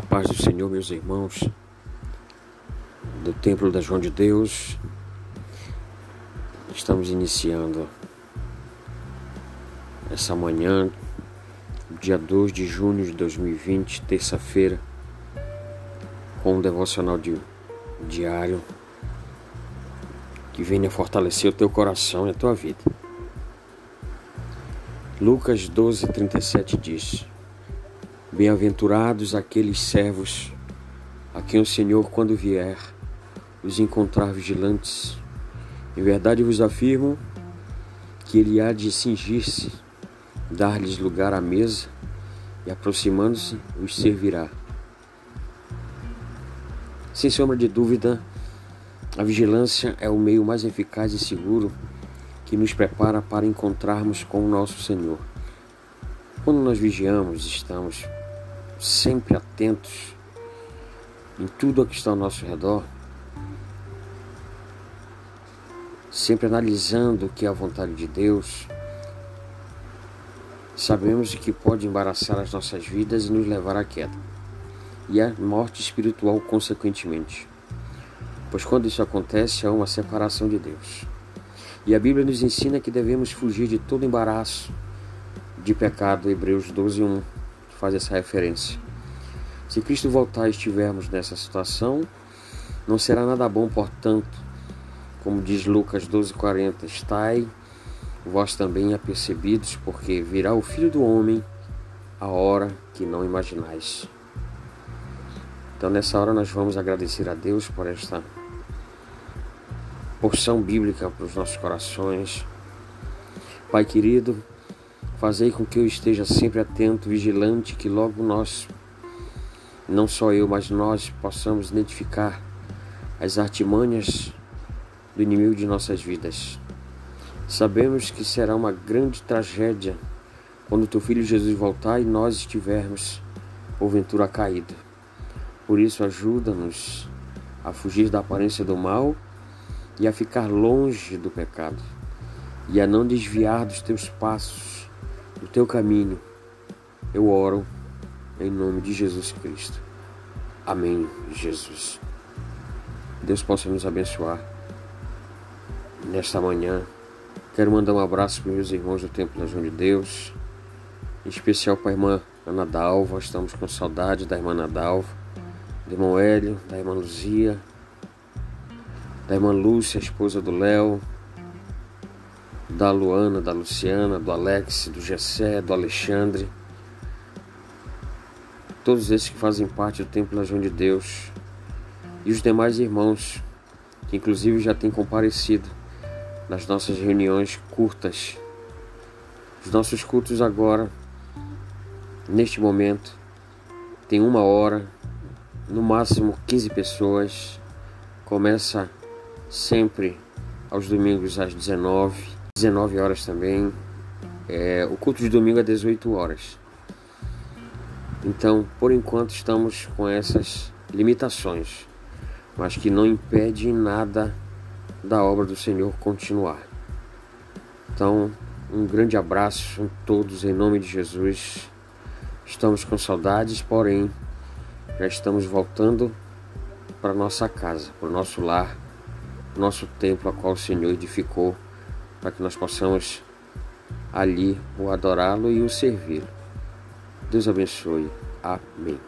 paz do Senhor, meus irmãos, do Templo da João de Deus. Estamos iniciando essa manhã, dia 2 de junho de 2020, terça-feira, com um devocional de, diário que venha fortalecer o teu coração e a tua vida. Lucas 12, 37 diz. Bem-aventurados aqueles servos a quem o Senhor, quando vier, os encontrar vigilantes. Em verdade vos afirmo que ele há de cingir-se, dar-lhes lugar à mesa e, aproximando-se, os servirá. Sem sombra de dúvida, a vigilância é o meio mais eficaz e seguro que nos prepara para encontrarmos com o nosso Senhor. Quando nós vigiamos, estamos sempre atentos em tudo o que está ao nosso redor, sempre analisando o que é a vontade de Deus, sabemos que pode embaraçar as nossas vidas e nos levar à queda e à morte espiritual, consequentemente. Pois quando isso acontece, há uma separação de Deus. E a Bíblia nos ensina que devemos fugir de todo embaraço de pecado, Hebreus 12, 1 faz essa referência. Se Cristo voltar e estivermos nessa situação, não será nada bom, portanto, como diz Lucas 12,40, estai vós também apercebidos, porque virá o Filho do Homem a hora que não imaginais. Então, nessa hora, nós vamos agradecer a Deus por esta porção bíblica para os nossos corações. Pai querido, Fazei com que eu esteja sempre atento, vigilante, que logo nós, não só eu, mas nós possamos identificar as artimanhas do inimigo de nossas vidas. Sabemos que será uma grande tragédia quando teu filho Jesus voltar e nós estivermos porventura caído. Por isso ajuda-nos a fugir da aparência do mal e a ficar longe do pecado e a não desviar dos teus passos do teu caminho. Eu oro em nome de Jesus Cristo. Amém, Jesus. Deus possa nos abençoar nesta manhã. Quero mandar um abraço para meus irmãos do Templo da João de Deus, em especial para a irmã Ana Dalva. Estamos com saudade da irmã Ana Dalva, do irmão Hélio, da irmã Luzia, da irmã Lúcia, esposa do Léo, da Luana, da Luciana, do Alex, do Gessé, do Alexandre, todos esses que fazem parte do Templo da João de Deus e os demais irmãos que inclusive já têm comparecido nas nossas reuniões curtas. Os nossos cultos agora, neste momento, tem uma hora, no máximo 15 pessoas. Começa sempre aos domingos às 19 19 horas também. É, o culto de domingo é 18 horas. Então, por enquanto, estamos com essas limitações, mas que não impede nada da obra do Senhor continuar. Então, um grande abraço a todos em nome de Jesus. Estamos com saudades, porém, já estamos voltando para nossa casa, para o nosso lar, nosso templo a qual o Senhor edificou para que nós possamos ali o adorá-lo e o servi-lo. Deus abençoe. Amém.